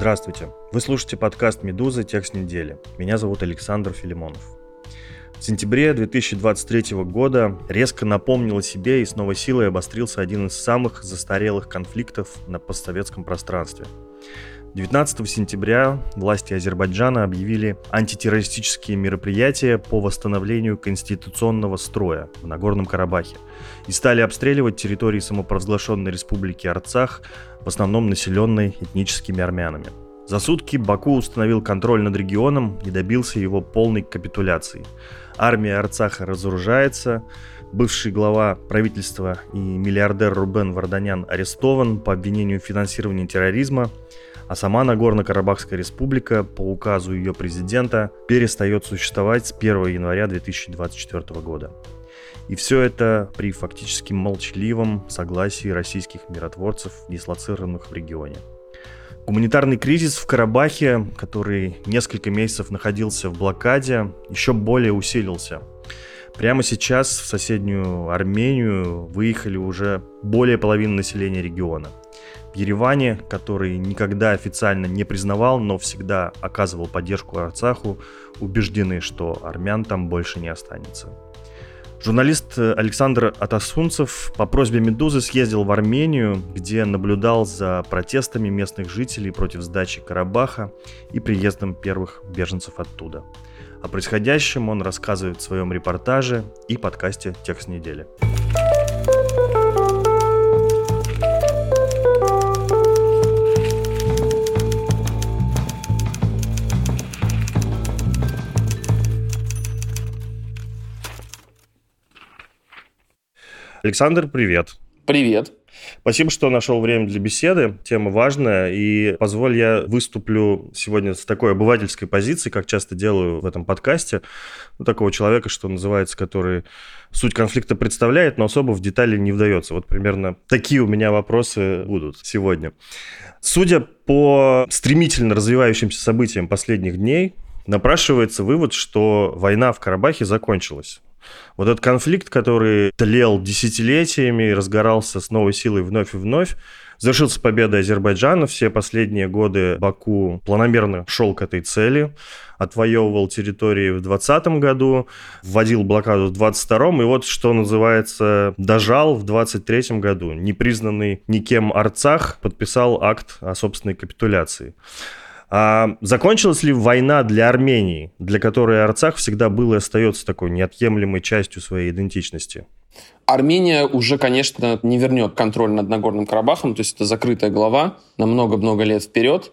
Здравствуйте. Вы слушаете подкаст «Медуза. Текст недели». Меня зовут Александр Филимонов. В сентябре 2023 года резко напомнил о себе и с новой силой обострился один из самых застарелых конфликтов на постсоветском пространстве – 19 сентября власти Азербайджана объявили антитеррористические мероприятия по восстановлению конституционного строя в Нагорном Карабахе и стали обстреливать территории самопровозглашенной республики Арцах, в основном населенной этническими армянами. За сутки Баку установил контроль над регионом и добился его полной капитуляции. Армия Арцаха разоружается, бывший глава правительства и миллиардер Рубен Варданян арестован по обвинению в финансировании терроризма – а сама Нагорно-Карабахская республика по указу ее президента перестает существовать с 1 января 2024 года. И все это при фактически молчаливом согласии российских миротворцев, дислоцированных в регионе. Гуманитарный кризис в Карабахе, который несколько месяцев находился в блокаде, еще более усилился. Прямо сейчас в соседнюю Армению выехали уже более половины населения региона – Ереване, который никогда официально не признавал, но всегда оказывал поддержку Арцаху, убеждены, что армян там больше не останется. Журналист Александр Атасунцев по просьбе «Медузы» съездил в Армению, где наблюдал за протестами местных жителей против сдачи Карабаха и приездом первых беженцев оттуда. О происходящем он рассказывает в своем репортаже и подкасте «Текст недели». Александр, привет. Привет. Спасибо, что нашел время для беседы. Тема важная. И позволь я выступлю сегодня с такой обывательской позиции, как часто делаю в этом подкасте. Ну, такого человека, что называется, который суть конфликта представляет, но особо в детали не вдается. Вот примерно такие у меня вопросы будут сегодня. Судя по стремительно развивающимся событиям последних дней, напрашивается вывод, что война в Карабахе закончилась. Вот этот конфликт, который тлел десятилетиями разгорался с новой силой вновь и вновь, завершился победой Азербайджана. Все последние годы Баку планомерно шел к этой цели, отвоевывал территории в 2020 году, вводил блокаду в 2022 и вот, что называется, дожал в 2023 году. Непризнанный никем Арцах подписал акт о собственной капитуляции. А закончилась ли война для Армении, для которой Арцах всегда был и остается такой неотъемлемой частью своей идентичности? Армения уже, конечно, не вернет контроль над Нагорным Карабахом, то есть это закрытая глава на много-много лет вперед.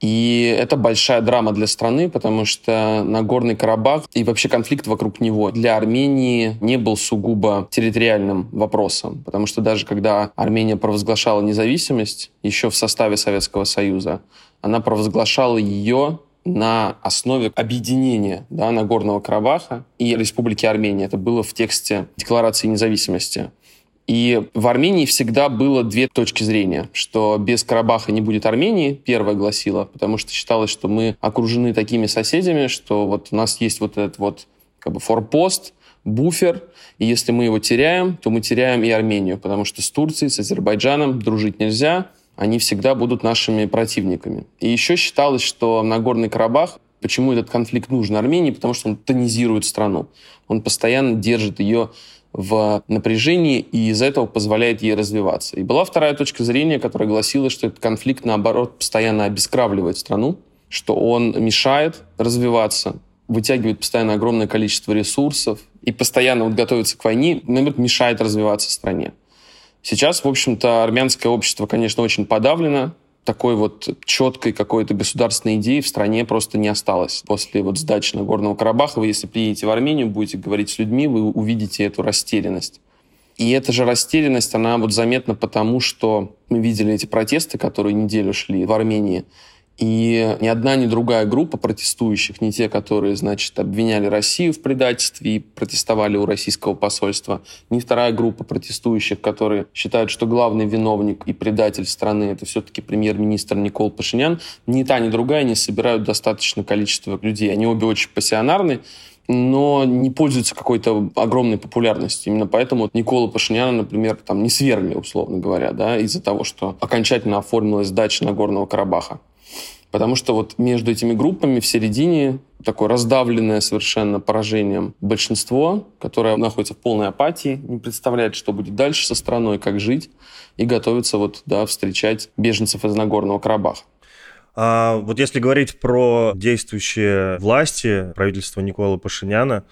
И это большая драма для страны, потому что Нагорный Карабах и вообще конфликт вокруг него для Армении не был сугубо территориальным вопросом. Потому что даже когда Армения провозглашала независимость еще в составе Советского Союза, она провозглашала ее на основе объединения да, Нагорного Карабаха и Республики Армения. Это было в тексте Декларации независимости. И в Армении всегда было две точки зрения, что без Карабаха не будет Армении, первая гласила, потому что считалось, что мы окружены такими соседями, что вот у нас есть вот этот вот как бы форпост, буфер, и если мы его теряем, то мы теряем и Армению, потому что с Турцией, с Азербайджаном дружить нельзя, они всегда будут нашими противниками. И еще считалось, что Нагорный Карабах, почему этот конфликт нужен Армении, потому что он тонизирует страну. Он постоянно держит ее в напряжении и из-за этого позволяет ей развиваться. И была вторая точка зрения, которая гласила, что этот конфликт, наоборот, постоянно обескравливает страну, что он мешает развиваться, вытягивает постоянно огромное количество ресурсов и постоянно вот готовится к войне, наоборот, мешает развиваться стране. Сейчас, в общем-то, армянское общество, конечно, очень подавлено. Такой вот четкой какой-то государственной идеи в стране просто не осталось. После вот сдачи Нагорного Карабаха вы, если приедете в Армению, будете говорить с людьми, вы увидите эту растерянность. И эта же растерянность, она вот заметна потому, что мы видели эти протесты, которые неделю шли в Армении. И ни одна, ни другая группа протестующих, не те, которые, значит, обвиняли Россию в предательстве и протестовали у российского посольства, ни вторая группа протестующих, которые считают, что главный виновник и предатель страны это все-таки премьер-министр Никол Пашинян, ни та, ни другая не собирают достаточное количество людей. Они обе очень пассионарны, но не пользуются какой-то огромной популярностью. Именно поэтому Никола Пашиняна, например, там не свергли, условно говоря, да, из-за того, что окончательно оформилась дача Нагорного Карабаха. Потому что вот между этими группами в середине такое раздавленное совершенно поражением большинство, которое находится в полной апатии, не представляет, что будет дальше со страной, как жить, и готовится вот, да, встречать беженцев из Нагорного Карабаха. А вот если говорить про действующие власти правительства Никола Пашиняна,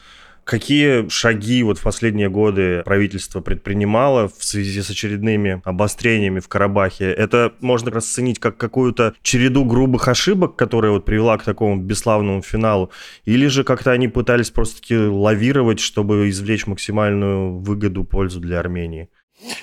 Какие шаги вот в последние годы правительство предпринимало в связи с очередными обострениями в Карабахе? Это можно расценить как какую-то череду грубых ошибок, которая вот привела к такому бесславному финалу? Или же как-то они пытались просто-таки лавировать, чтобы извлечь максимальную выгоду, пользу для Армении?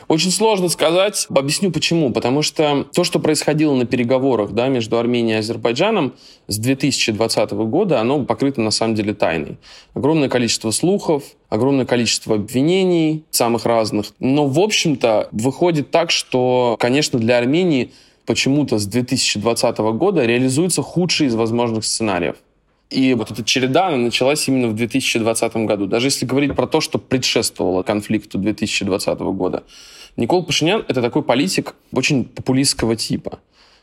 Очень сложно сказать. Объясню почему. Потому что то, что происходило на переговорах да, между Арменией и Азербайджаном с 2020 года, оно покрыто на самом деле тайной. Огромное количество слухов, огромное количество обвинений самых разных. Но, в общем-то, выходит так, что, конечно, для Армении почему-то с 2020 года реализуется худший из возможных сценариев. И вот эта череда, она началась именно в 2020 году. Даже если говорить про то, что предшествовало конфликту 2020 года. Никол Пашинян — это такой политик очень популистского типа.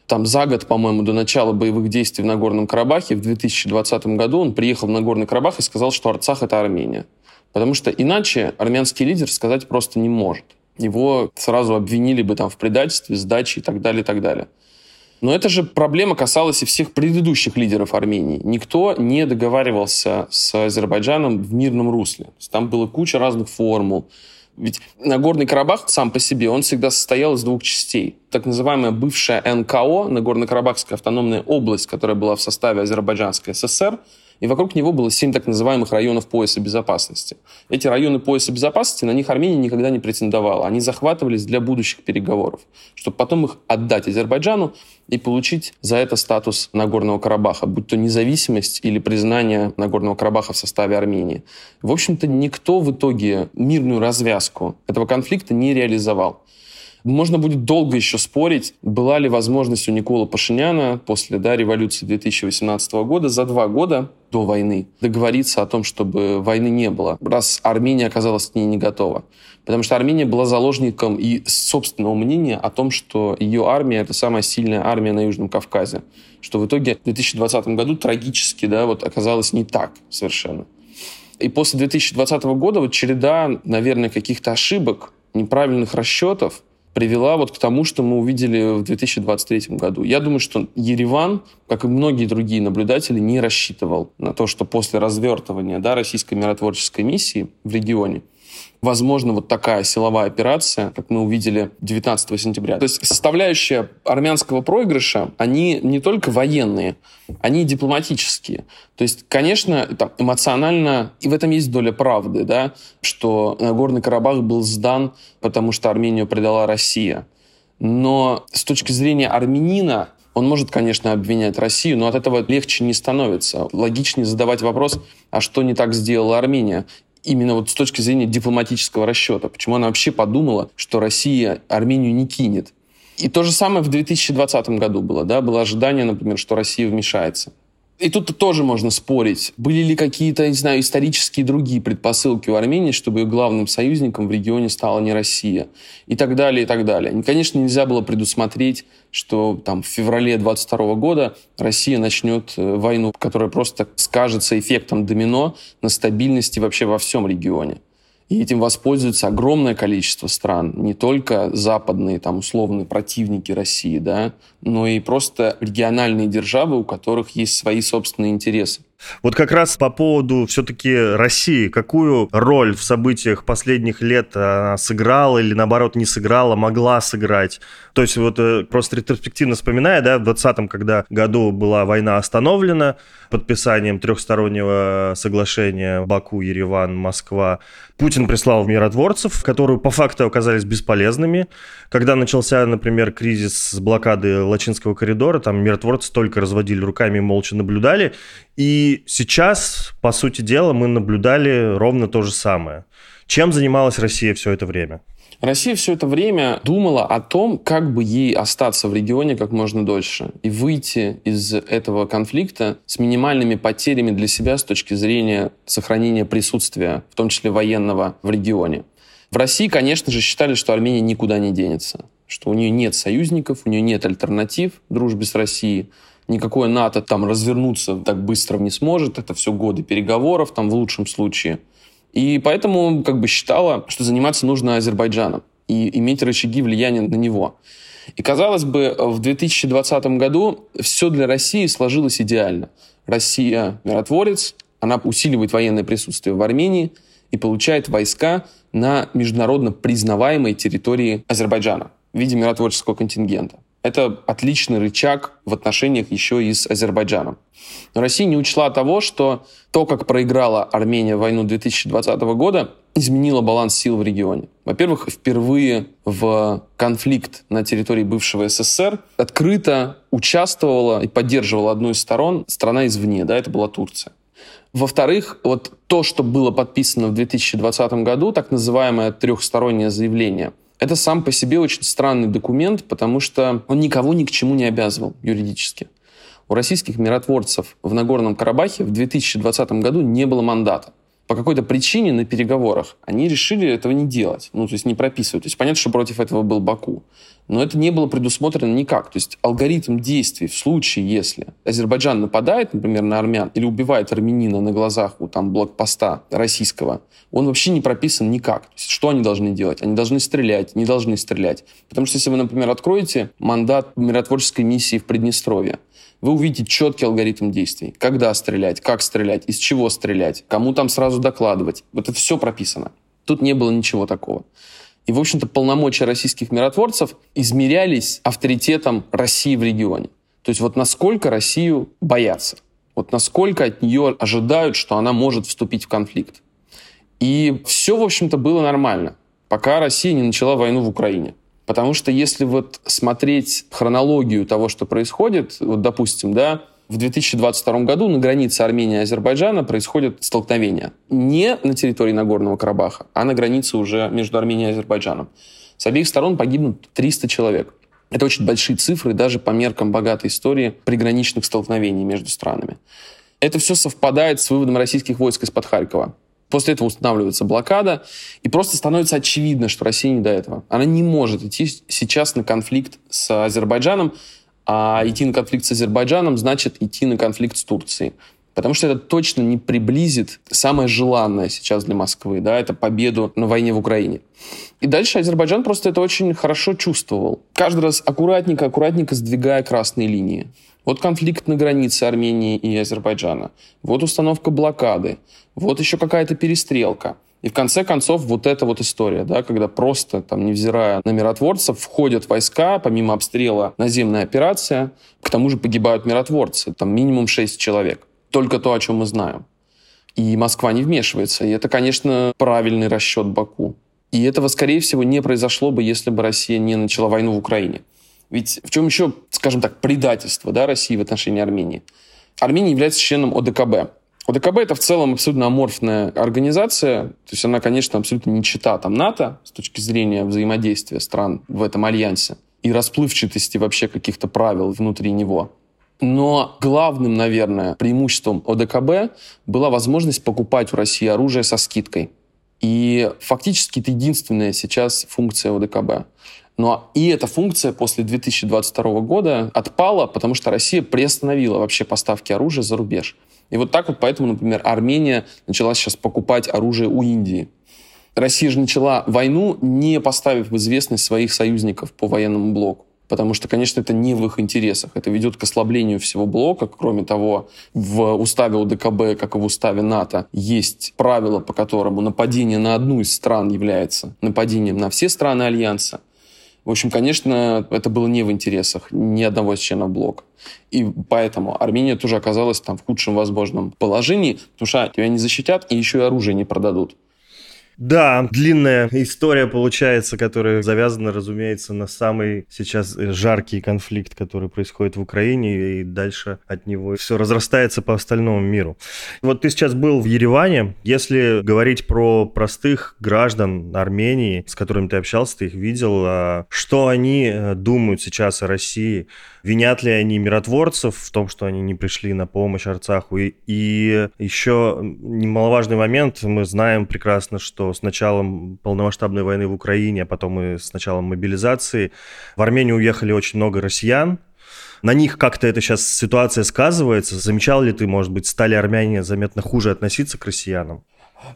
Там за год, по-моему, до начала боевых действий в Нагорном Карабахе в 2020 году он приехал в Нагорный Карабах и сказал, что Арцах — это Армения. Потому что иначе армянский лидер сказать просто не может. Его сразу обвинили бы там в предательстве, сдаче и так далее, и так далее. Но эта же проблема касалась и всех предыдущих лидеров Армении. Никто не договаривался с Азербайджаном в мирном русле. Там была куча разных формул. Ведь Нагорный Карабах сам по себе, он всегда состоял из двух частей. Так называемая бывшая НКО, Нагорно-Карабахская автономная область, которая была в составе Азербайджанской ССР, и вокруг него было семь так называемых районов пояса безопасности. Эти районы пояса безопасности, на них Армения никогда не претендовала. Они захватывались для будущих переговоров, чтобы потом их отдать Азербайджану и получить за это статус Нагорного Карабаха, будь то независимость или признание Нагорного Карабаха в составе Армении. В общем-то, никто в итоге мирную развязку этого конфликта не реализовал. Можно будет долго еще спорить, была ли возможность у Никола Пашиняна после да, революции 2018 года за два года до войны договориться о том, чтобы войны не было, раз Армения оказалась к ней не готова. Потому что Армения была заложником и собственного мнения о том, что ее армия — это самая сильная армия на Южном Кавказе. Что в итоге в 2020 году трагически да, вот оказалось не так совершенно. И после 2020 года вот череда, наверное, каких-то ошибок, неправильных расчетов, привела вот к тому, что мы увидели в 2023 году. Я думаю, что Ереван, как и многие другие наблюдатели, не рассчитывал на то, что после развертывания да, российской миротворческой миссии в регионе возможно вот такая силовая операция, как мы увидели 19 сентября. То есть составляющая армянского проигрыша, они не только военные, они дипломатические. То есть, конечно, там, эмоционально, и в этом есть доля правды, да, что Нагорный Карабах был сдан, потому что Армению предала Россия. Но с точки зрения армянина, он может, конечно, обвинять Россию, но от этого легче не становится. Логичнее задавать вопрос, а что не так сделала Армения? Именно вот с точки зрения дипломатического расчета. Почему она вообще подумала, что Россия Армению не кинет. И то же самое в 2020 году было. Да? Было ожидание, например, что Россия вмешается. И тут тоже можно спорить, были ли какие-то, не знаю, исторические другие предпосылки у Армении, чтобы ее главным союзником в регионе стала не Россия. И так далее, и так далее. Конечно, нельзя было предусмотреть, что там в феврале 22 года Россия начнет э, войну, которая просто скажется эффектом домино на стабильности вообще во всем регионе. И этим воспользуется огромное количество стран, не только западные, там, условные противники России, да, но и просто региональные державы, у которых есть свои собственные интересы. Вот как раз по поводу все-таки России, какую роль в событиях последних лет она сыграла или наоборот не сыграла, могла сыграть? То есть вот э, просто ретроспективно вспоминая, да, в 2020 когда году была война остановлена подписанием трехстороннего соглашения Баку, Ереван, Москва, Путин прислал миротворцев, которые по факту оказались бесполезными. Когда начался, например, кризис с блокады Лачинского коридора, там миротворцы только разводили руками и молча наблюдали. И сейчас, по сути дела, мы наблюдали ровно то же самое. Чем занималась Россия все это время? Россия все это время думала о том, как бы ей остаться в регионе как можно дольше и выйти из этого конфликта с минимальными потерями для себя с точки зрения сохранения присутствия, в том числе военного, в регионе. В России, конечно же, считали, что Армения никуда не денется. что у нее нет союзников, у нее нет альтернатив дружбе с Россией, никакое НАТО там развернуться так быстро не сможет, это все годы переговоров, там в лучшем случае. И поэтому как бы считала, что заниматься нужно Азербайджаном и иметь рычаги влияния на него. И казалось бы, в 2020 году все для России сложилось идеально. Россия миротворец, она усиливает военное присутствие в Армении и получает войска на международно признаваемой территории Азербайджана в виде миротворческого контингента. Это отличный рычаг в отношениях еще и с Азербайджаном. Но Россия не учла того, что то, как проиграла Армения войну 2020 года, изменило баланс сил в регионе. Во-первых, впервые в конфликт на территории бывшего СССР открыто участвовала и поддерживала одну из сторон страна извне, да, это была Турция. Во-вторых, вот то, что было подписано в 2020 году, так называемое трехстороннее заявление, это сам по себе очень странный документ, потому что он никого ни к чему не обязывал юридически. У российских миротворцев в Нагорном Карабахе в 2020 году не было мандата по какой-то причине на переговорах они решили этого не делать, ну, то есть не прописывать. То есть понятно, что против этого был Баку. Но это не было предусмотрено никак. То есть алгоритм действий в случае, если Азербайджан нападает, например, на армян или убивает армянина на глазах у там блокпоста российского, он вообще не прописан никак. То есть, что они должны делать? Они должны стрелять, не должны стрелять. Потому что если вы, например, откроете мандат миротворческой миссии в Приднестровье, вы увидите четкий алгоритм действий. Когда стрелять, как стрелять, из чего стрелять, кому там сразу докладывать. Вот это все прописано. Тут не было ничего такого. И, в общем-то, полномочия российских миротворцев измерялись авторитетом России в регионе. То есть вот насколько Россию боятся, вот насколько от нее ожидают, что она может вступить в конфликт. И все, в общем-то, было нормально, пока Россия не начала войну в Украине. Потому что если вот смотреть хронологию того, что происходит, вот допустим, да, в 2022 году на границе Армении и Азербайджана происходят столкновения. Не на территории Нагорного Карабаха, а на границе уже между Арменией и Азербайджаном. С обеих сторон погибнут 300 человек. Это очень большие цифры даже по меркам богатой истории приграничных столкновений между странами. Это все совпадает с выводом российских войск из-под Харькова. После этого устанавливается блокада, и просто становится очевидно, что Россия не до этого. Она не может идти сейчас на конфликт с Азербайджаном, а идти на конфликт с Азербайджаном значит идти на конфликт с Турцией. Потому что это точно не приблизит самое желанное сейчас для Москвы, да, это победу на войне в Украине. И дальше Азербайджан просто это очень хорошо чувствовал. Каждый раз аккуратненько, аккуратненько сдвигая красные линии. Вот конфликт на границе Армении и Азербайджана. Вот установка блокады. Вот еще какая-то перестрелка. И в конце концов вот эта вот история, да, когда просто, там, невзирая на миротворцев, входят войска, помимо обстрела наземная операция, к тому же погибают миротворцы, там минимум 6 человек. Только то, о чем мы знаем. И Москва не вмешивается. И это, конечно, правильный расчет Баку. И этого, скорее всего, не произошло бы, если бы Россия не начала войну в Украине. Ведь в чем еще, скажем так, предательство да, России в отношении Армении? Армения является членом ОДКБ. ОДКБ это в целом абсолютно аморфная организация, то есть она, конечно, абсолютно не чита там НАТО с точки зрения взаимодействия стран в этом альянсе и расплывчатости вообще каких-то правил внутри него. Но главным, наверное, преимуществом ОДКБ была возможность покупать у России оружие со скидкой. И фактически это единственная сейчас функция ОДКБ. Но и эта функция после 2022 года отпала, потому что Россия приостановила вообще поставки оружия за рубеж. И вот так вот поэтому, например, Армения начала сейчас покупать оружие у Индии. Россия же начала войну, не поставив в известность своих союзников по военному блоку. Потому что, конечно, это не в их интересах. Это ведет к ослаблению всего блока. Кроме того, в уставе УДКБ, как и в уставе НАТО, есть правило, по которому нападение на одну из стран является нападением на все страны Альянса. В общем, конечно, это было не в интересах ни одного из членов блока. И поэтому Армения тоже оказалась там в худшем возможном положении, потому что тебя не защитят и еще и оружие не продадут. Да, длинная история получается, которая завязана, разумеется, на самый сейчас жаркий конфликт, который происходит в Украине, и дальше от него все разрастается по остальному миру. Вот ты сейчас был в Ереване. Если говорить про простых граждан Армении, с которыми ты общался, ты их видел, а что они э, думают сейчас о России? Винят ли они миротворцев в том, что они не пришли на помощь Арцаху? И, и еще немаловажный момент, мы знаем прекрасно, что с началом полномасштабной войны в Украине, а потом и с началом мобилизации в Армению уехали очень много россиян. На них как-то эта сейчас ситуация сказывается. Замечал ли ты, может быть, стали армяне заметно хуже относиться к россиянам?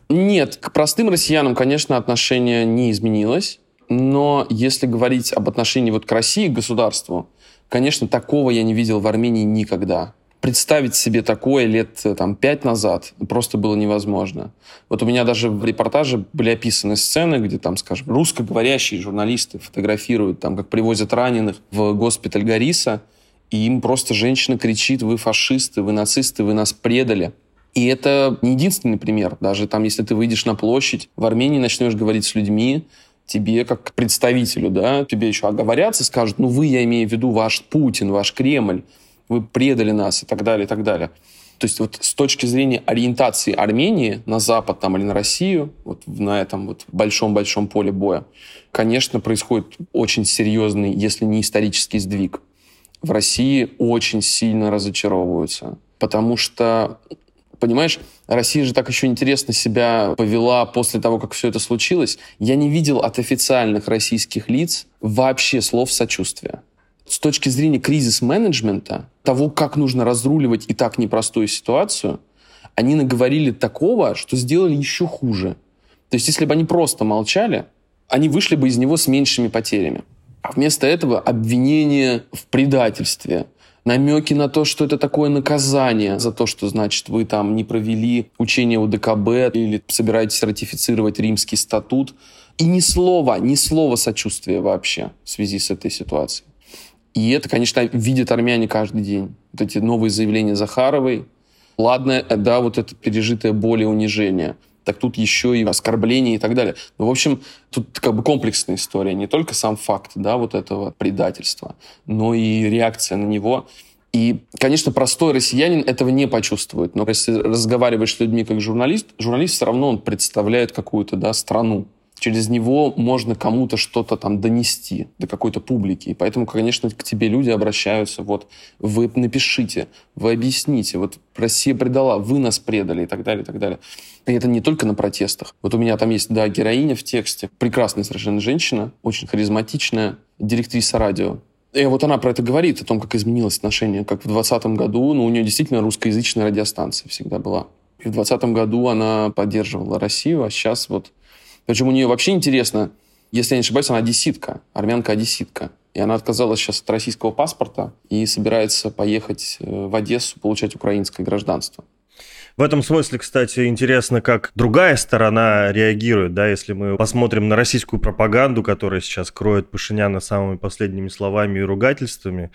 Нет, к простым россиянам, конечно, отношение не изменилось. Но если говорить об отношении вот к России, к государству, конечно, такого я не видел в Армении никогда. Представить себе такое лет там, пять назад просто было невозможно. Вот у меня даже в репортаже были описаны сцены, где там, скажем, русскоговорящие журналисты фотографируют, там, как привозят раненых в госпиталь Гориса, и им просто женщина кричит, вы фашисты, вы нацисты, вы нас предали. И это не единственный пример. Даже там, если ты выйдешь на площадь в Армении, начнешь говорить с людьми, тебе как представителю, да, тебе еще оговорятся, скажут, ну вы, я имею в виду, ваш Путин, ваш Кремль, вы предали нас и так далее, и так далее. То есть вот с точки зрения ориентации Армении на Запад там, или на Россию, вот на этом вот большом-большом поле боя, конечно, происходит очень серьезный, если не исторический сдвиг. В России очень сильно разочаровываются, потому что понимаешь, Россия же так еще интересно себя повела после того, как все это случилось. Я не видел от официальных российских лиц вообще слов сочувствия. С точки зрения кризис-менеджмента, того, как нужно разруливать и так непростую ситуацию, они наговорили такого, что сделали еще хуже. То есть, если бы они просто молчали, они вышли бы из него с меньшими потерями. А вместо этого обвинение в предательстве – намеки на то, что это такое наказание за то, что, значит, вы там не провели учение УДКБ или собираетесь ратифицировать римский статут. И ни слова, ни слова сочувствия вообще в связи с этой ситуацией. И это, конечно, видят армяне каждый день. Вот эти новые заявления Захаровой. Ладно, да, вот это пережитое боль и унижение – так тут еще и оскорбления и так далее. Ну, в общем, тут как бы комплексная история. Не только сам факт, да, вот этого предательства, но и реакция на него. И, конечно, простой россиянин этого не почувствует. Но если разговариваешь с людьми как журналист, журналист все равно он представляет какую-то да, страну через него можно кому-то что-то там донести до какой-то публики. И поэтому, конечно, к тебе люди обращаются, вот, вы напишите, вы объясните, вот Россия предала, вы нас предали и так далее, и так далее. И это не только на протестах. Вот у меня там есть, да, героиня в тексте, прекрасная совершенно женщина, очень харизматичная, директриса радио. И вот она про это говорит, о том, как изменилось отношение, как в 2020 году, ну, у нее действительно русскоязычная радиостанция всегда была. И в 2020 году она поддерживала Россию, а сейчас вот причем у нее вообще интересно, если я не ошибаюсь, она одесситка, армянка-одесситка. И она отказалась сейчас от российского паспорта и собирается поехать э, в Одессу получать украинское гражданство. В этом смысле, кстати, интересно, как другая сторона реагирует, да, если мы посмотрим на российскую пропаганду, которая сейчас кроет Пашиняна самыми последними словами и ругательствами,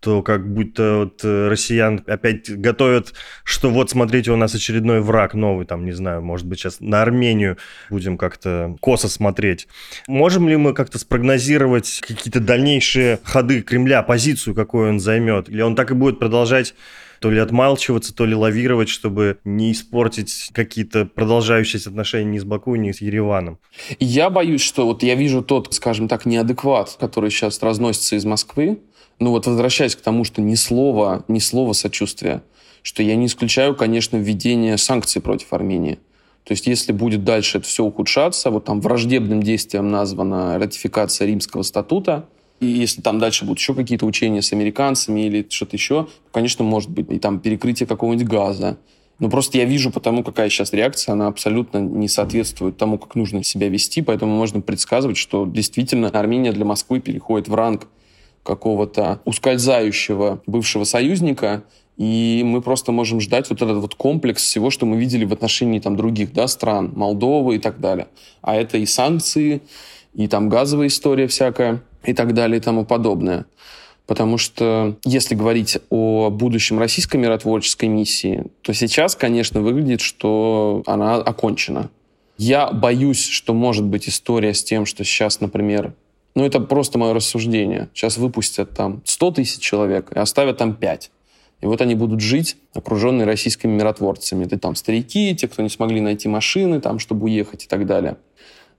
то как будто вот э, россиян опять готовят, что вот, смотрите, у нас очередной враг новый, там, не знаю, может быть, сейчас на Армению будем как-то косо смотреть. Можем ли мы как-то спрогнозировать какие-то дальнейшие ходы Кремля, позицию, какую он займет? Или он так и будет продолжать то ли отмалчиваться, то ли лавировать, чтобы не испортить какие-то продолжающиеся отношения ни с Баку, ни с Ереваном. Я боюсь, что вот я вижу тот, скажем так, неадекват, который сейчас разносится из Москвы, ну вот возвращаясь к тому, что ни слова, ни слова сочувствия, что я не исключаю, конечно, введение санкций против Армении. То есть если будет дальше это все ухудшаться, вот там враждебным действием названа ратификация Римского статута, и если там дальше будут еще какие-то учения с американцами или что-то еще, то, конечно, может быть и там перекрытие какого-нибудь газа. Но просто я вижу потому, какая сейчас реакция, она абсолютно не соответствует тому, как нужно себя вести, поэтому можно предсказывать, что действительно Армения для Москвы переходит в ранг какого-то ускользающего бывшего союзника, и мы просто можем ждать вот этот вот комплекс всего, что мы видели в отношении там других да, стран, Молдовы и так далее. А это и санкции, и там газовая история всякая, и так далее, и тому подобное. Потому что если говорить о будущем российской миротворческой миссии, то сейчас, конечно, выглядит, что она окончена. Я боюсь, что может быть история с тем, что сейчас, например, ну, это просто мое рассуждение. Сейчас выпустят там 100 тысяч человек и оставят там 5. И вот они будут жить, окруженные российскими миротворцами. Это там старики, те, кто не смогли найти машины, там, чтобы уехать и так далее.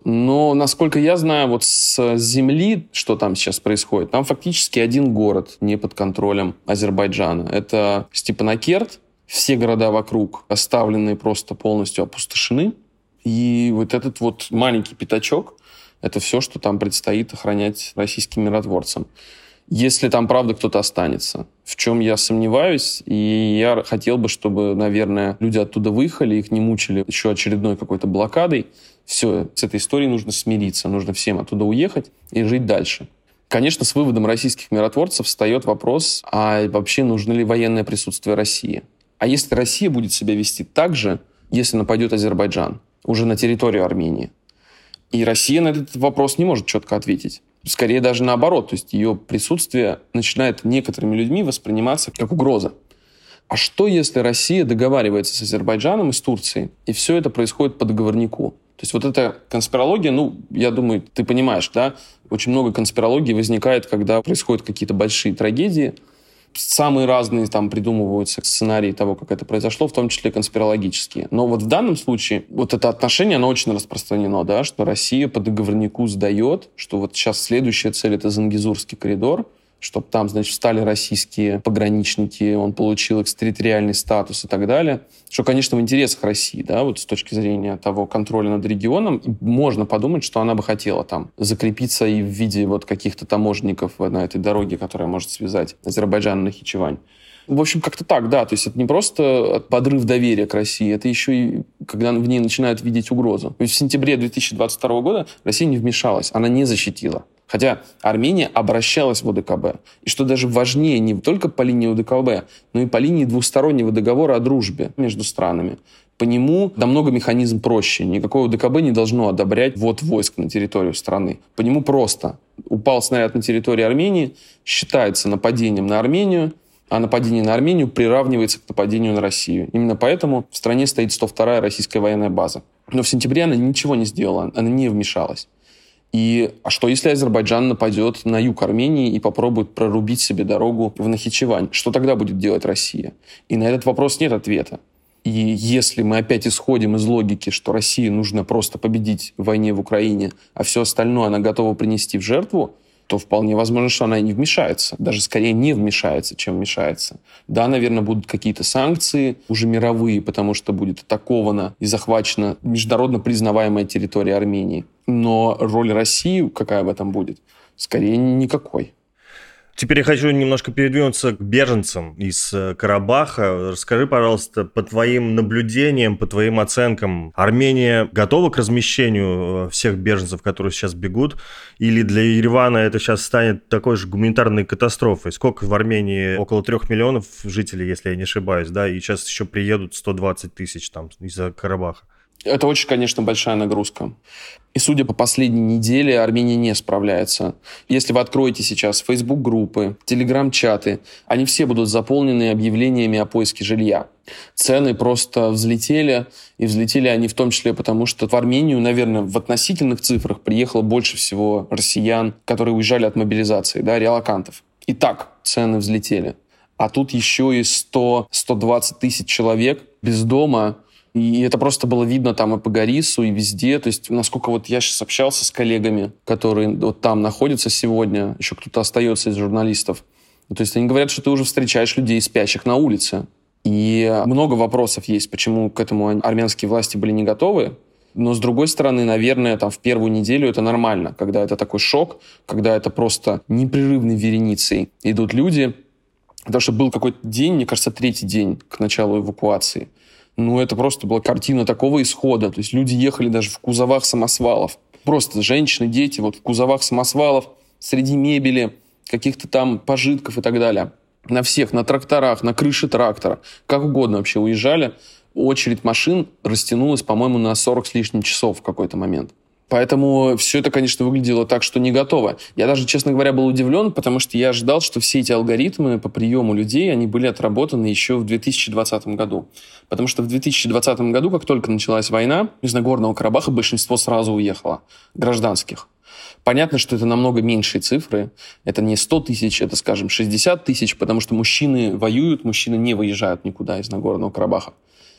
Но, насколько я знаю, вот с земли, что там сейчас происходит, там фактически один город не под контролем Азербайджана. Это Степанакерт. Все города вокруг оставлены просто полностью опустошены. И вот этот вот маленький пятачок – это все, что там предстоит охранять российским миротворцам. Если там, правда, кто-то останется, в чем я сомневаюсь, и я хотел бы, чтобы, наверное, люди оттуда выехали, их не мучили еще очередной какой-то блокадой. Все, с этой историей нужно смириться, нужно всем оттуда уехать и жить дальше. Конечно, с выводом российских миротворцев встает вопрос, а вообще нужно ли военное присутствие России? А если Россия будет себя вести так же, если нападет Азербайджан, уже на территорию Армении? И Россия на этот вопрос не может четко ответить скорее даже наоборот. То есть ее присутствие начинает некоторыми людьми восприниматься как угроза. А что, если Россия договаривается с Азербайджаном и с Турцией, и все это происходит по договорнику? То есть вот эта конспирология, ну, я думаю, ты понимаешь, да, очень много конспирологии возникает, когда происходят какие-то большие трагедии, самые разные там придумываются сценарии того, как это произошло, в том числе конспирологические. Но вот в данном случае вот это отношение, оно очень распространено, да, что Россия по договорнику сдает, что вот сейчас следующая цель — это Зангизурский коридор, чтобы там, значит, встали российские пограничники, он получил экстерриториальный статус и так далее. Что, конечно, в интересах России, да, вот с точки зрения того контроля над регионом, можно подумать, что она бы хотела там закрепиться и в виде вот каких-то таможенников на этой дороге, которая может связать Азербайджан и Нахичевань. В общем, как-то так, да. То есть это не просто подрыв доверия к России, это еще и когда в ней начинают видеть угрозу. То есть в сентябре 2022 года Россия не вмешалась, она не защитила. Хотя Армения обращалась в ОДКБ. И что даже важнее, не только по линии ОДКБ, но и по линии двустороннего договора о дружбе между странами. По нему намного механизм проще. Никакое ОДКБ не должно одобрять ввод войск на территорию страны. По нему просто. Упал снаряд на территории Армении, считается нападением на Армению, а нападение на Армению приравнивается к нападению на Россию. Именно поэтому в стране стоит 102-я российская военная база. Но в сентябре она ничего не сделала, она не вмешалась. И а что, если Азербайджан нападет на юг Армении и попробует прорубить себе дорогу в Нахичевань? Что тогда будет делать Россия? И на этот вопрос нет ответа. И если мы опять исходим из логики, что России нужно просто победить в войне в Украине, а все остальное она готова принести в жертву, то вполне возможно, что она и не вмешается. Даже скорее не вмешается, чем вмешается. Да, наверное, будут какие-то санкции уже мировые, потому что будет атакована и захвачена международно признаваемая территория Армении. Но роль России какая в этом будет? Скорее никакой. Теперь я хочу немножко передвинуться к беженцам из э, Карабаха. Расскажи, пожалуйста, по твоим наблюдениям, по твоим оценкам, Армения готова к размещению э, всех беженцев, которые сейчас бегут? Или для Еревана это сейчас станет такой же гуманитарной катастрофой? Сколько в Армении? Около трех миллионов жителей, если я не ошибаюсь, да? И сейчас еще приедут 120 тысяч там из-за Карабаха. Это очень, конечно, большая нагрузка. И судя по последней неделе, Армения не справляется. Если вы откроете сейчас Facebook-группы, Telegram-чаты, они все будут заполнены объявлениями о поиске жилья. Цены просто взлетели, и взлетели они в том числе потому, что в Армению, наверное, в относительных цифрах приехало больше всего россиян, которые уезжали от мобилизации, да, релакантов. И так цены взлетели. А тут еще и 100-120 тысяч человек без дома, и это просто было видно там и по Горису, и везде. То есть, насколько вот я сейчас общался с коллегами, которые вот там находятся сегодня, еще кто-то остается из журналистов. То есть они говорят, что ты уже встречаешь людей, спящих на улице. И много вопросов есть, почему к этому армянские власти были не готовы. Но, с другой стороны, наверное, там в первую неделю это нормально, когда это такой шок, когда это просто непрерывной вереницей идут люди. Потому что был какой-то день, мне кажется, третий день к началу эвакуации – ну, это просто была картина такого исхода. То есть люди ехали даже в кузовах самосвалов. Просто женщины, дети вот в кузовах самосвалов, среди мебели, каких-то там пожитков и так далее. На всех, на тракторах, на крыше трактора, как угодно вообще уезжали. Очередь машин растянулась, по-моему, на 40 с лишним часов в какой-то момент. Поэтому все это, конечно, выглядело так, что не готово. Я даже, честно говоря, был удивлен, потому что я ожидал, что все эти алгоритмы по приему людей, они были отработаны еще в 2020 году. Потому что в 2020 году, как только началась война, из Нагорного Карабаха большинство сразу уехало, гражданских. Понятно, что это намного меньшие цифры. Это не 100 тысяч, это, скажем, 60 тысяч, потому что мужчины воюют, мужчины не выезжают никуда из Нагорного Карабаха.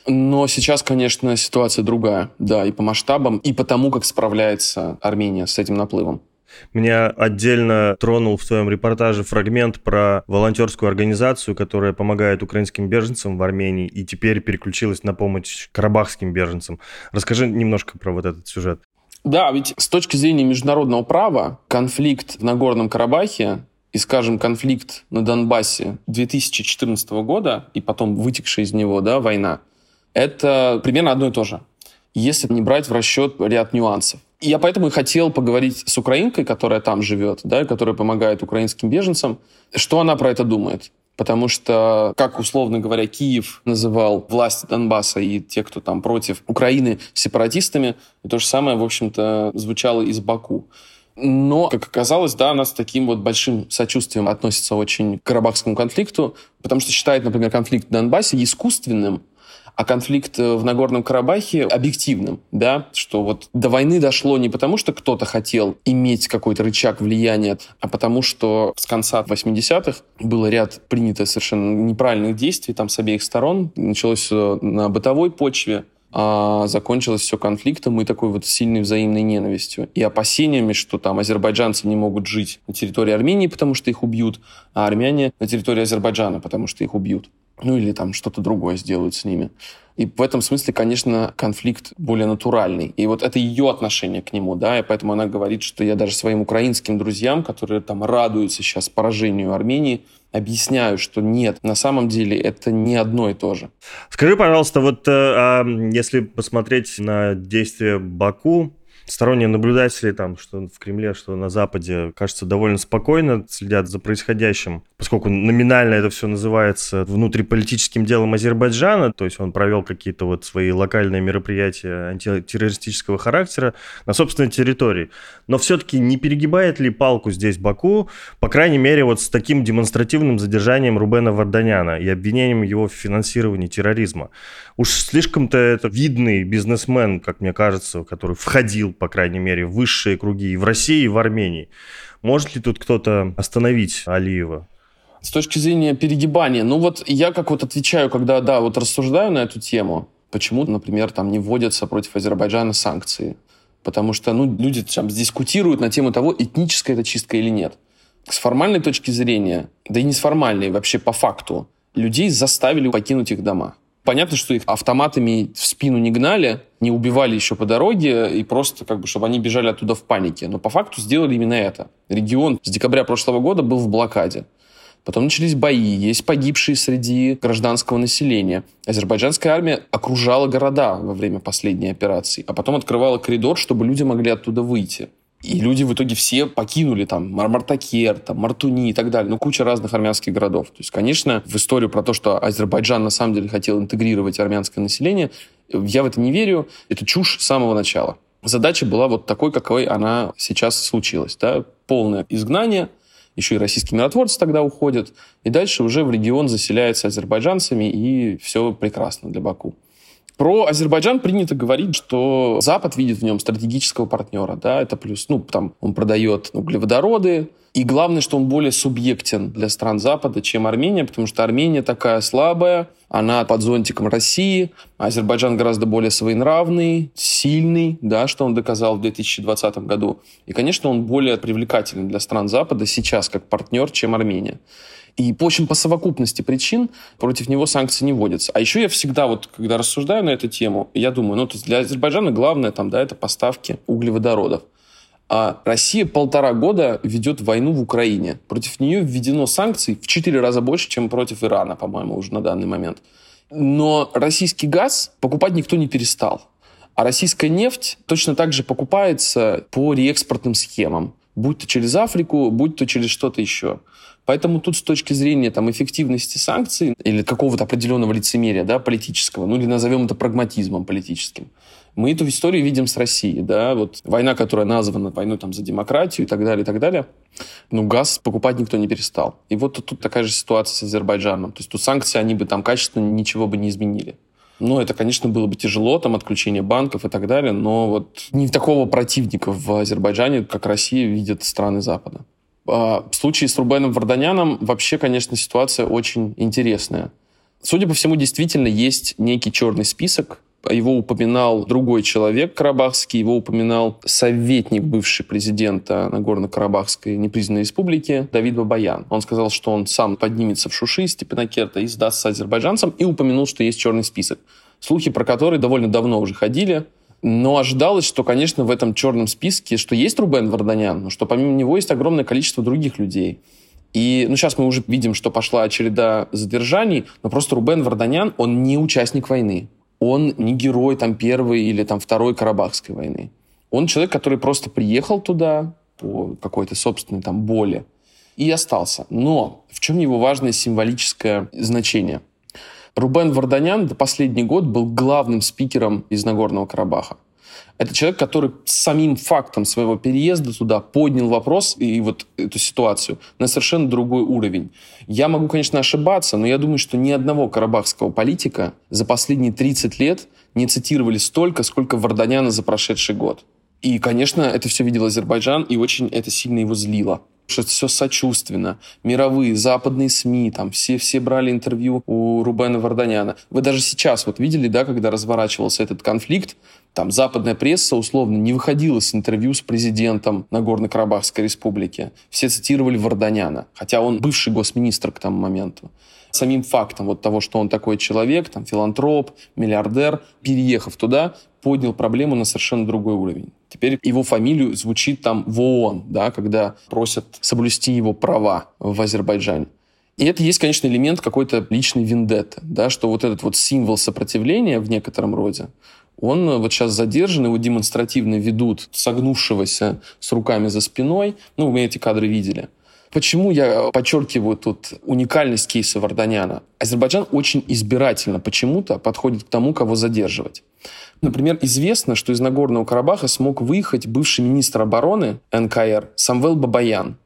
Но сейчас, конечно, ситуация другая, да, и по масштабам, и по тому, как справляется Армения с этим наплывом. Меня отдельно тронул в твоем репортаже фрагмент про волонтерскую организацию, которая помогает украинским беженцам в Армении и теперь переключилась на помощь карабахским беженцам. Расскажи немножко про вот этот сюжет. Да, ведь с точки зрения международного права конфликт в Нагорном Карабахе и, скажем, конфликт на Донбассе 2014 года и потом вытекшая из него да, война, это примерно одно и то же, если не брать в расчет ряд нюансов. И я поэтому и хотел поговорить с украинкой, которая там живет, да, которая помогает украинским беженцам, что она про это думает. Потому что, как, условно говоря, Киев называл власти Донбасса и те, кто там против Украины, сепаратистами, то же самое, в общем-то, звучало из Баку. Но, как оказалось, да, она с таким вот большим сочувствием относится очень к карабахскому конфликту, потому что считает, например, конфликт в Донбассе искусственным, а конфликт э, в Нагорном Карабахе объективным, да, что вот до войны дошло не потому, что кто-то хотел иметь какой-то рычаг влияния, а потому что с конца 80-х было ряд принято совершенно неправильных действий там с обеих сторон. Началось на бытовой почве, а закончилось все конфликтом и такой вот сильной взаимной ненавистью. И опасениями, что там азербайджанцы не могут жить на территории Армении, потому что их убьют, а армяне на территории Азербайджана, потому что их убьют ну или там что-то другое сделают с ними. И в этом смысле, конечно, конфликт более натуральный. И вот это ее отношение к нему, да, и поэтому она говорит, что я даже своим украинским друзьям, которые там радуются сейчас поражению Армении, объясняю, что нет, на самом деле это не одно и то же. Скажи, пожалуйста, вот э, а если посмотреть на действия Баку, сторонние наблюдатели там, что в Кремле, что на Западе, кажется, довольно спокойно следят за происходящим, поскольку номинально это все называется внутриполитическим делом Азербайджана, то есть он провел какие-то вот свои локальные мероприятия антитеррористического характера на собственной территории. Но все-таки не перегибает ли палку здесь Баку, по крайней мере, вот с таким демонстративным задержанием Рубена Варданяна и обвинением его в финансировании терроризма? Уж слишком-то это видный бизнесмен, как мне кажется, который входил по крайней мере, высшие круги и в России, и в Армении. Может ли тут кто-то остановить Алиева? С точки зрения перегибания, ну вот я как вот отвечаю, когда, да, вот рассуждаю на эту тему, почему, например, там не вводятся против Азербайджана санкции. Потому что, ну, люди там дискутируют на тему того, этническая это чистка или нет. С формальной точки зрения, да и не с формальной, вообще по факту, людей заставили покинуть их дома. Понятно, что их автоматами в спину не гнали, не убивали еще по дороге, и просто как бы, чтобы они бежали оттуда в панике. Но по факту сделали именно это. Регион с декабря прошлого года был в блокаде. Потом начались бои, есть погибшие среди гражданского населения. Азербайджанская армия окружала города во время последней операции, а потом открывала коридор, чтобы люди могли оттуда выйти. И люди в итоге все покинули там Мартакер, там, Мартуни и так далее. Ну, куча разных армянских городов. То есть, конечно, в историю про то, что Азербайджан на самом деле хотел интегрировать армянское население, я в это не верю. Это чушь с самого начала. Задача была вот такой, какой она сейчас случилась. Да? Полное изгнание, еще и российские миротворцы тогда уходят, и дальше уже в регион заселяется азербайджанцами, и все прекрасно для Баку. Про Азербайджан принято говорить, что Запад видит в нем стратегического партнера, да, это плюс, ну, там он продает углеводороды, и главное, что он более субъектен для стран Запада, чем Армения, потому что Армения такая слабая, она под зонтиком России, Азербайджан гораздо более своенравный, сильный, да, что он доказал в 2020 году. И, конечно, он более привлекателен для стран Запада сейчас как партнер, чем Армения. И, в общем, по совокупности причин против него санкции не вводятся. А еще я всегда, вот, когда рассуждаю на эту тему, я думаю, ну, то есть для Азербайджана главное, там, да, это поставки углеводородов. А Россия полтора года ведет войну в Украине. Против нее введено санкций в четыре раза больше, чем против Ирана, по-моему, уже на данный момент. Но российский газ покупать никто не перестал. А российская нефть точно так же покупается по реэкспортным схемам. Будь то через Африку, будь то через что-то еще. Поэтому тут с точки зрения там, эффективности санкций или какого-то определенного лицемерия да, политического, ну или назовем это прагматизмом политическим, мы эту историю видим с Россией. Да? Вот война, которая названа войной там, за демократию и так далее, и так далее, ну, газ покупать никто не перестал. И вот тут, такая же ситуация с Азербайджаном. То есть тут санкции, они бы там качественно ничего бы не изменили. Ну, это, конечно, было бы тяжело, там, отключение банков и так далее, но вот не такого противника в Азербайджане, как Россия, видят страны Запада. А, в случае с Рубеном Варданяном вообще, конечно, ситуация очень интересная. Судя по всему, действительно есть некий черный список Его упоминал другой человек карабахский, его упоминал советник бывший президента Нагорно-Карабахской непризнанной республики Давид Бабаян. Он сказал, что он сам поднимется в Шуши, Степанакерта и сдастся азербайджанцам, и упомянул, что есть черный список. Слухи про который довольно давно уже ходили, но ожидалось, что, конечно, в этом черном списке, что есть Рубен Варданян, но что помимо него есть огромное количество других людей. И ну, сейчас мы уже видим, что пошла череда задержаний, но просто Рубен Варданян, он не участник войны. Он не герой там первой или там второй Карабахской войны. Он человек, который просто приехал туда по какой-то собственной там боли и остался. Но в чем его важное символическое значение? Рубен Варданян до последний год был главным спикером из Нагорного Карабаха. Это человек, который самим фактом своего переезда туда поднял вопрос и вот эту ситуацию на совершенно другой уровень. Я могу, конечно, ошибаться, но я думаю, что ни одного карабахского политика за последние 30 лет не цитировали столько, сколько Варданяна за прошедший год. И, конечно, это все видел Азербайджан, и очень это сильно его злило что все сочувственно. Мировые, западные СМИ, там все, все брали интервью у Рубена Варданяна. Вы даже сейчас вот видели, да, когда разворачивался этот конфликт, там западная пресса условно не выходила с интервью с президентом Нагорно-Карабахской республики. Все цитировали Варданяна, хотя он бывший госминистр к тому моменту самим фактом вот того, что он такой человек, там, филантроп, миллиардер, переехав туда, поднял проблему на совершенно другой уровень. Теперь его фамилию звучит там в ООН, да, когда просят соблюсти его права в Азербайджане. И это есть, конечно, элемент какой-то личной вендетты, да, что вот этот вот символ сопротивления в некотором роде, он вот сейчас задержан, его демонстративно ведут согнувшегося с руками за спиной. Ну, мы эти кадры видели. Почему я подчеркиваю тут уникальность кейса Варданяна? Азербайджан очень избирательно почему-то подходит к тому, кого задерживать. Например, известно, что из Нагорного Карабаха смог выехать бывший министр обороны НКР Самвел Бабаян.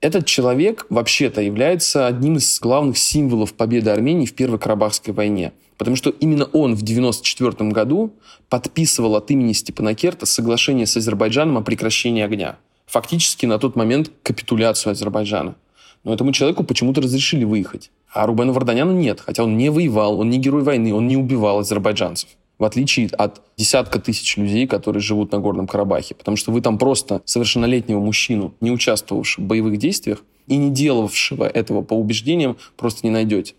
Этот человек вообще-то является одним из главных символов победы Армении в Первой Карабахской войне. Потому что именно он в 1994 году подписывал от имени Степана Керта соглашение с Азербайджаном о прекращении огня фактически на тот момент капитуляцию Азербайджана. Но этому человеку почему-то разрешили выехать. А Рубена Варданяна нет, хотя он не воевал, он не герой войны, он не убивал азербайджанцев. В отличие от десятка тысяч людей, которые живут на Горном Карабахе. Потому что вы там просто совершеннолетнего мужчину, не участвовавшего в боевых действиях и не делавшего этого по убеждениям, просто не найдете.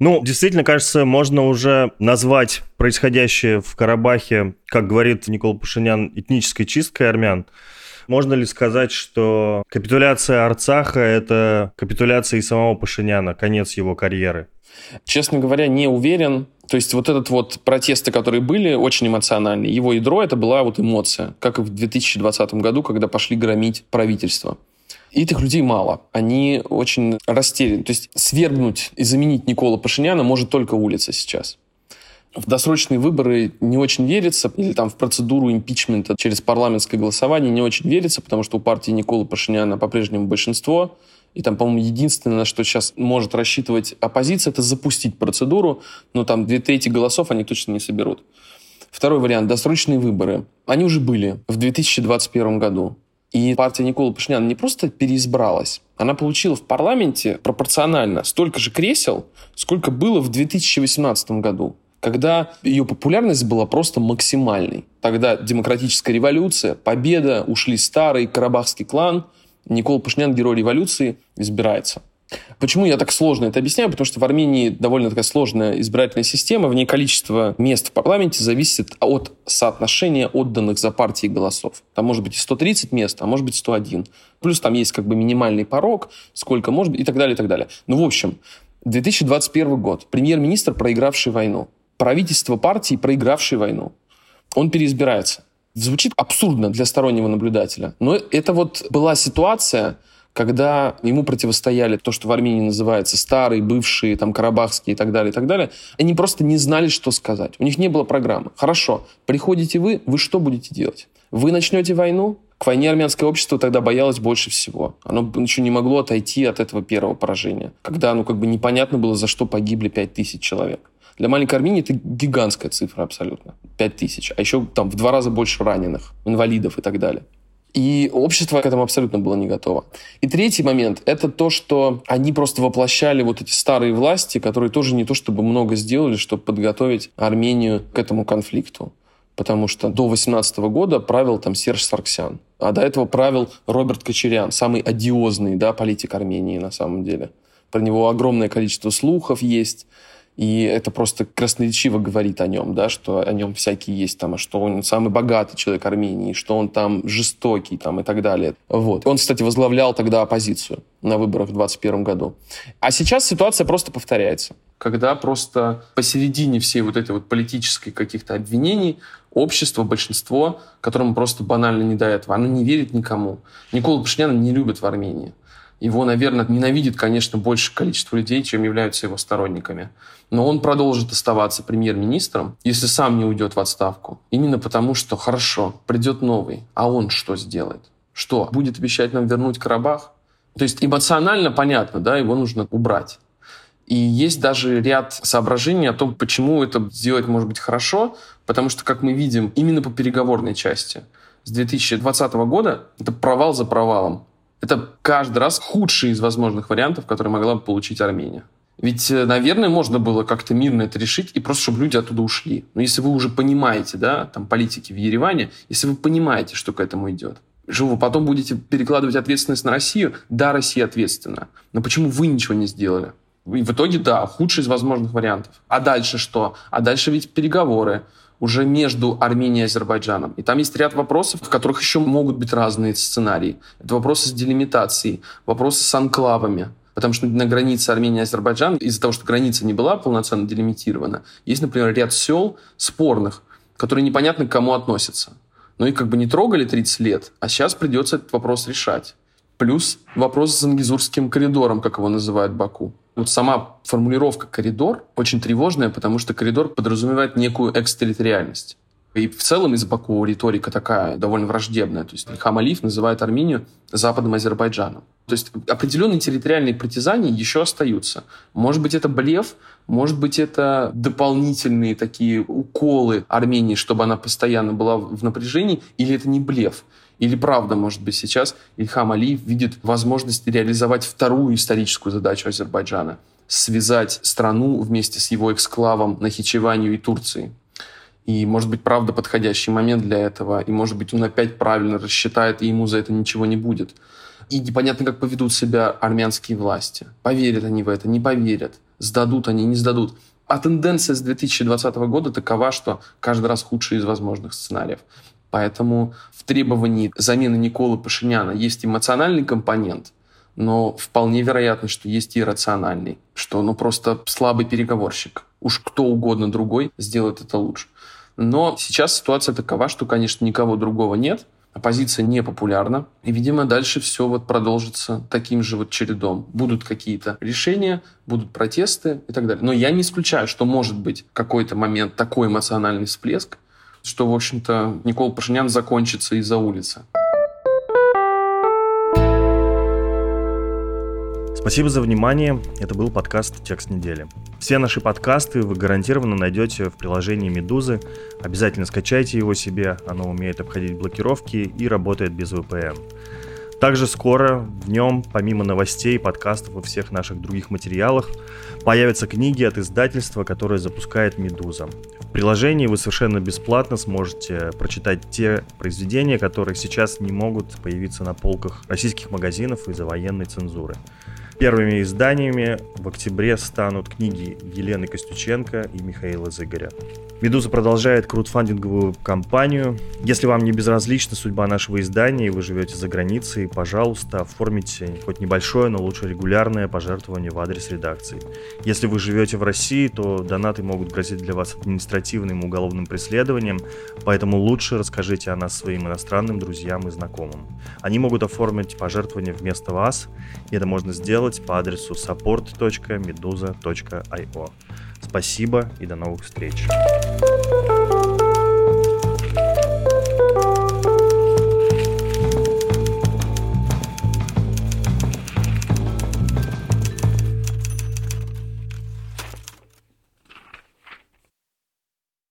Ну, действительно, кажется, можно уже назвать происходящее в Карабахе, как говорит Никола Пашинян, этнической чисткой армян. Можно ли сказать, что капитуляция Арцаха – это капитуляция и самого Пашиняна, конец его карьеры? Честно говоря, не уверен. То есть вот этот вот протесты, которые были, очень эмоциональные. Его ядро это была вот эмоция, как и в 2020 году, когда пошли громить правительство. И этих людей мало. Они очень растеряны. То есть свергнуть и заменить Никола Пашиняна может только улица сейчас в досрочные выборы не очень верится, или там в процедуру импичмента через парламентское голосование не очень верится, потому что у партии Никола Пашиняна по-прежнему большинство, и там, по-моему, единственное, на что сейчас может рассчитывать оппозиция, это запустить процедуру, но там две трети голосов они точно не соберут. Второй вариант – досрочные выборы. Они уже были в 2021 году. И партия Никола Пашиняна не просто переизбралась, она получила в парламенте пропорционально столько же кресел, сколько было в 2018 году когда ее популярность была просто максимальной. Тогда демократическая революция, победа, ушли старый карабахский клан, Никол Пашинян, герой революции, избирается. Почему я так сложно это объясняю? Потому что в Армении довольно такая сложная избирательная система. В ней количество мест в парламенте зависит от соотношения отданных за партии голосов. Там может быть и 130 мест, а может быть 101. Плюс там есть как бы минимальный порог, сколько может быть и так далее, и так далее. Ну, в общем, 2021 год. Премьер-министр, проигравший войну правительство партии, проигравшей войну. Он переизбирается. Звучит абсурдно для стороннего наблюдателя, но это вот была ситуация, когда ему противостояли то, что в Армении называется старые, бывшие, там, карабахские и так далее, и так далее, они просто не знали, что сказать. У них не было программы. Хорошо, приходите вы, вы что будете делать? Вы начнете войну? К войне армянское общество тогда боялось больше всего. Оно еще не могло отойти от этого первого поражения, когда, ну, как бы непонятно было, за что погибли 5000 человек. Для маленькой Армении это гигантская цифра абсолютно. 5 тысяч. А еще там в два раза больше раненых, инвалидов и так далее. И общество к этому абсолютно было не готово. И третий момент – это то, что они просто воплощали вот эти старые власти, которые тоже не то чтобы много сделали, чтобы подготовить Армению к этому конфликту. Потому что до 18 года правил там Серж Сарксян. А до этого правил Роберт Кочерян, самый одиозный да, политик Армении на самом деле. Про него огромное количество слухов есть. И это просто красноречиво говорит о нем, да, что о нем всякие есть там, а что он самый богатый человек Армении, что он там жестокий там и так далее. Вот. Он, кстати, возглавлял тогда оппозицию на выборах в 2021 году. А сейчас ситуация просто повторяется. Когда просто посередине всей вот этой вот политической каких-то обвинений общество, большинство, которому просто банально не до этого, оно не верит никому. Никола Пашиняна не любят в Армении. Его, наверное, ненавидит, конечно, большее количество людей, чем являются его сторонниками. Но он продолжит оставаться премьер-министром, если сам не уйдет в отставку. Именно потому, что хорошо, придет новый. А он что сделает? Что? Будет обещать нам вернуть Карабах? То есть эмоционально понятно, да, его нужно убрать. И есть даже ряд соображений о том, почему это сделать может быть хорошо, потому что, как мы видим, именно по переговорной части с 2020 года это провал за провалом. Это каждый раз худший из возможных вариантов, который могла бы получить Армения. Ведь, э, наверное, можно было как-то мирно это решить и просто, чтобы люди оттуда ушли. Но если вы уже понимаете, да, там, политики в Ереване, если вы понимаете, что к этому идет, что вы потом будете перекладывать ответственность на Россию, да, Россия ответственна. Но почему вы ничего не сделали? И в итоге, да, худший из возможных вариантов. А дальше что? А дальше ведь переговоры уже между Арменией и Азербайджаном. И там есть ряд вопросов, в которых еще могут быть разные сценарии. Это вопросы с делимитацией, вопросы с анклавами. Потому что на границе Армении и Азербайджана, из-за того, что граница не была полноценно делимитирована, есть, например, ряд сел спорных, которые непонятно к кому относятся. Но их как бы не трогали 30 лет, а сейчас придется этот вопрос решать. Плюс вопрос с Ангизурским коридором, как его называют Баку. Вот сама формулировка «коридор» очень тревожная, потому что коридор подразумевает некую экстерриториальность. И в целом из Баку риторика такая довольно враждебная. То есть Ильхам Алиев называет Армению западным Азербайджаном. То есть определенные территориальные притязания еще остаются. Может быть, это блеф, может быть, это дополнительные такие уколы Армении, чтобы она постоянно была в напряжении, или это не блеф. Или правда, может быть, сейчас Ильхам Алиев видит возможность реализовать вторую историческую задачу Азербайджана – связать страну вместе с его эксклавом Нахичеванию и Турцией. И, может быть, правда подходящий момент для этого. И, может быть, он опять правильно рассчитает, и ему за это ничего не будет. И непонятно, как поведут себя армянские власти. Поверят они в это, не поверят. Сдадут они, не сдадут. А тенденция с 2020 года такова, что каждый раз худший из возможных сценариев. Поэтому в требовании замены Николы Пашиняна есть эмоциональный компонент, но вполне вероятно, что есть и рациональный, что ну просто слабый переговорщик. Уж кто угодно другой сделает это лучше. Но сейчас ситуация такова, что, конечно, никого другого нет, оппозиция не популярна, и, видимо, дальше все вот продолжится таким же вот чередом. Будут какие-то решения, будут протесты и так далее. Но я не исключаю, что может быть какой-то момент такой эмоциональный всплеск, что, в общем-то, Никол Пашинян закончится из-за улицы. Спасибо за внимание. Это был подкаст «Текст недели». Все наши подкасты вы гарантированно найдете в приложении «Медузы». Обязательно скачайте его себе, оно умеет обходить блокировки и работает без VPN. Также скоро в нем, помимо новостей, подкастов и всех наших других материалах, появятся книги от издательства, которое запускает «Медуза». В приложении вы совершенно бесплатно сможете прочитать те произведения, которые сейчас не могут появиться на полках российских магазинов из-за военной цензуры. Первыми изданиями в октябре станут книги Елены Костюченко и Михаила Зыгоря. «Медуза» продолжает краудфандинговую кампанию. Если вам не безразлична судьба нашего издания и вы живете за границей, пожалуйста, оформите хоть небольшое, но лучше регулярное пожертвование в адрес редакции. Если вы живете в России, то донаты могут грозить для вас административным и уголовным преследованием, поэтому лучше расскажите о нас своим иностранным друзьям и знакомым. Они могут оформить пожертвование вместо вас, и это можно сделать сделать по адресу support.meduza.io. Спасибо и до новых встреч.